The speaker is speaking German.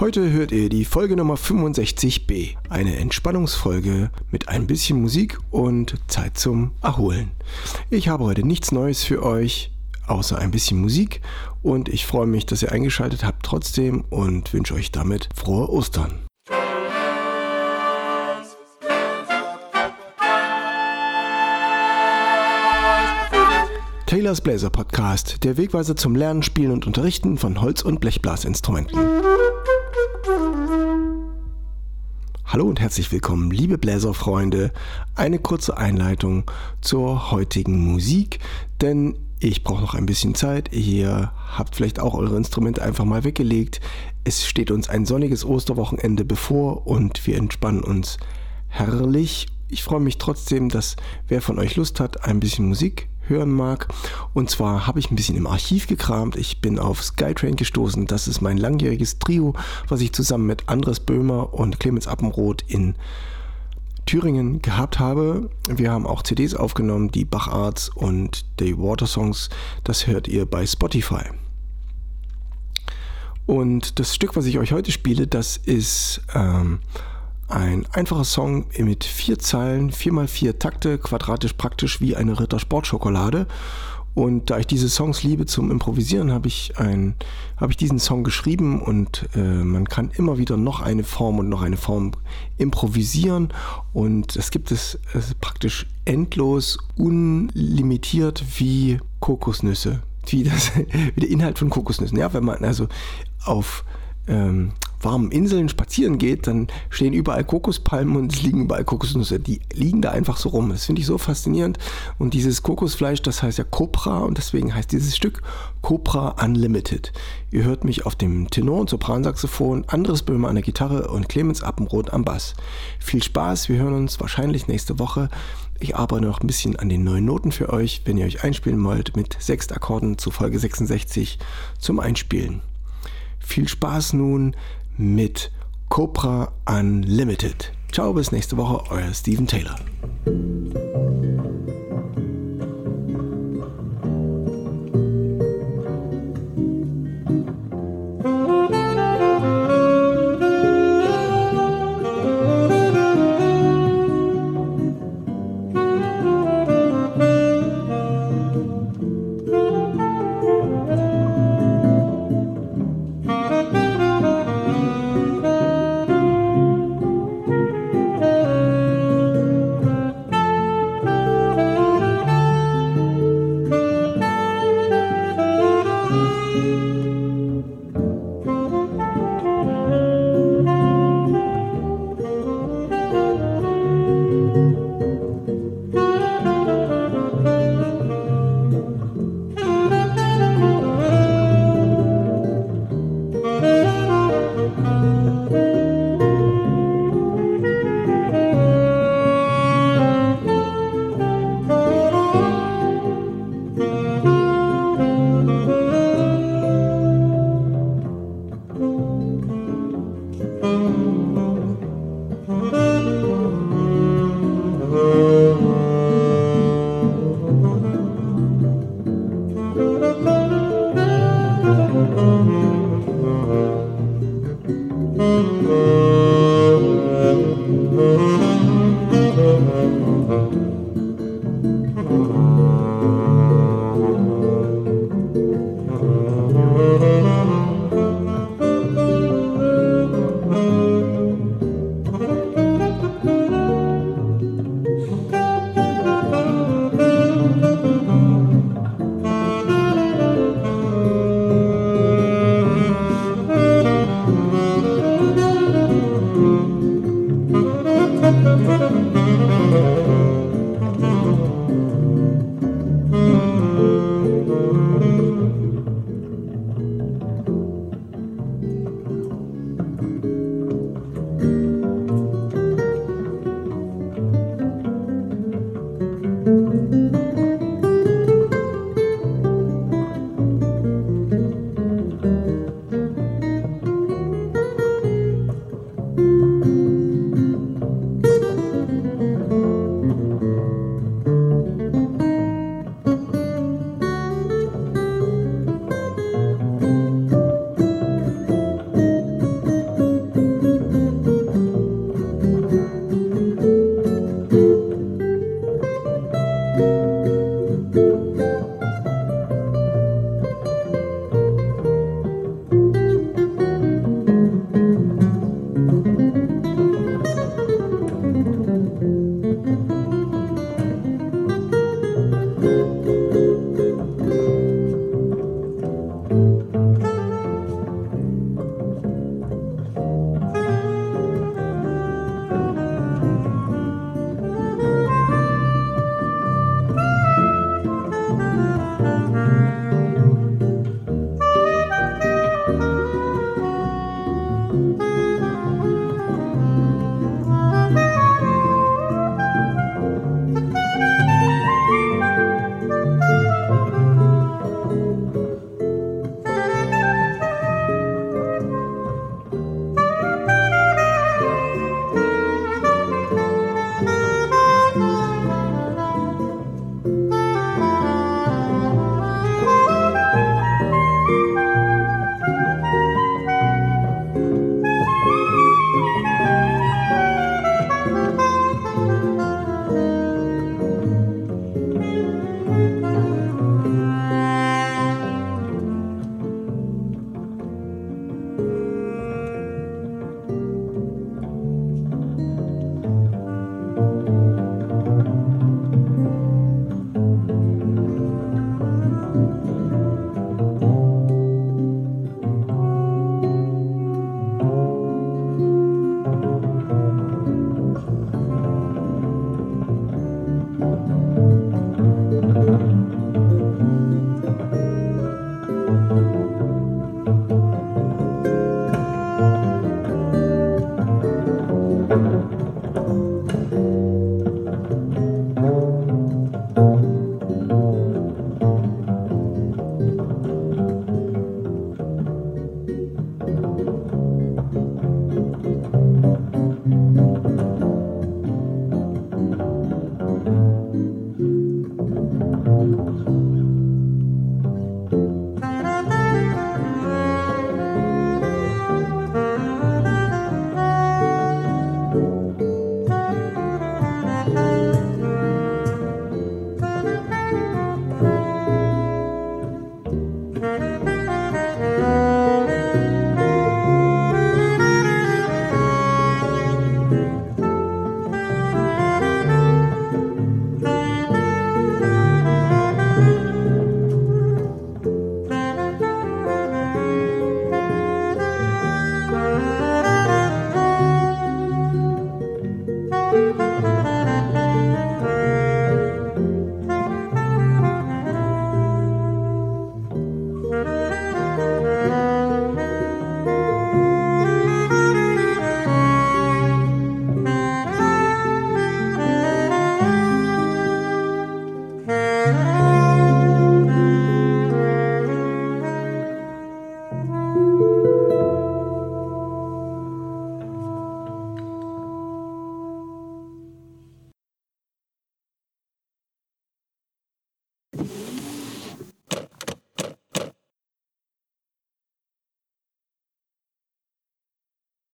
Heute hört ihr die Folge Nummer 65b, eine Entspannungsfolge mit ein bisschen Musik und Zeit zum Erholen. Ich habe heute nichts Neues für euch, außer ein bisschen Musik und ich freue mich, dass ihr eingeschaltet habt trotzdem und wünsche euch damit frohe Ostern. Taylors Bläser Podcast, der Wegweiser zum Lernen, Spielen und Unterrichten von Holz- und Blechblasinstrumenten. Hallo und herzlich willkommen, liebe Bläserfreunde. Eine kurze Einleitung zur heutigen Musik, denn ich brauche noch ein bisschen Zeit. Ihr habt vielleicht auch eure Instrumente einfach mal weggelegt. Es steht uns ein sonniges Osterwochenende bevor und wir entspannen uns herrlich. Ich freue mich trotzdem, dass wer von euch Lust hat, ein bisschen Musik hören mag. Und zwar habe ich ein bisschen im Archiv gekramt. Ich bin auf Skytrain gestoßen. Das ist mein langjähriges Trio, was ich zusammen mit Andres Böhmer und Clemens Appenroth in Thüringen gehabt habe. Wir haben auch CDs aufgenommen, die Bacharts und die Watersongs. Das hört ihr bei Spotify. Und das Stück, was ich euch heute spiele, das ist ähm, ein einfacher Song mit vier Zeilen, vier mal vier Takte, quadratisch praktisch wie eine Ritter Sportschokolade. Und da ich diese Songs liebe zum Improvisieren, habe ich, hab ich diesen Song geschrieben und äh, man kann immer wieder noch eine Form und noch eine Form improvisieren. Und das gibt es äh, praktisch endlos, unlimitiert wie Kokosnüsse. Wie, das, wie der Inhalt von Kokosnüssen. Ja, wenn man also auf ähm, warmen Inseln spazieren geht, dann stehen überall Kokospalmen und es liegen überall Kokosnüsse. Die liegen da einfach so rum. Das finde ich so faszinierend. Und dieses Kokosfleisch, das heißt ja Copra und deswegen heißt dieses Stück Copra Unlimited. Ihr hört mich auf dem Tenor- und Sopransaxophon, Andres Böhmer an der Gitarre und Clemens Appenroth am Bass. Viel Spaß, wir hören uns wahrscheinlich nächste Woche. Ich arbeite noch ein bisschen an den neuen Noten für euch, wenn ihr euch einspielen wollt, mit sechs Akkorden zu Folge 66 zum Einspielen. Viel Spaß nun mit Cobra Unlimited. Ciao, bis nächste Woche, euer Steven Taylor.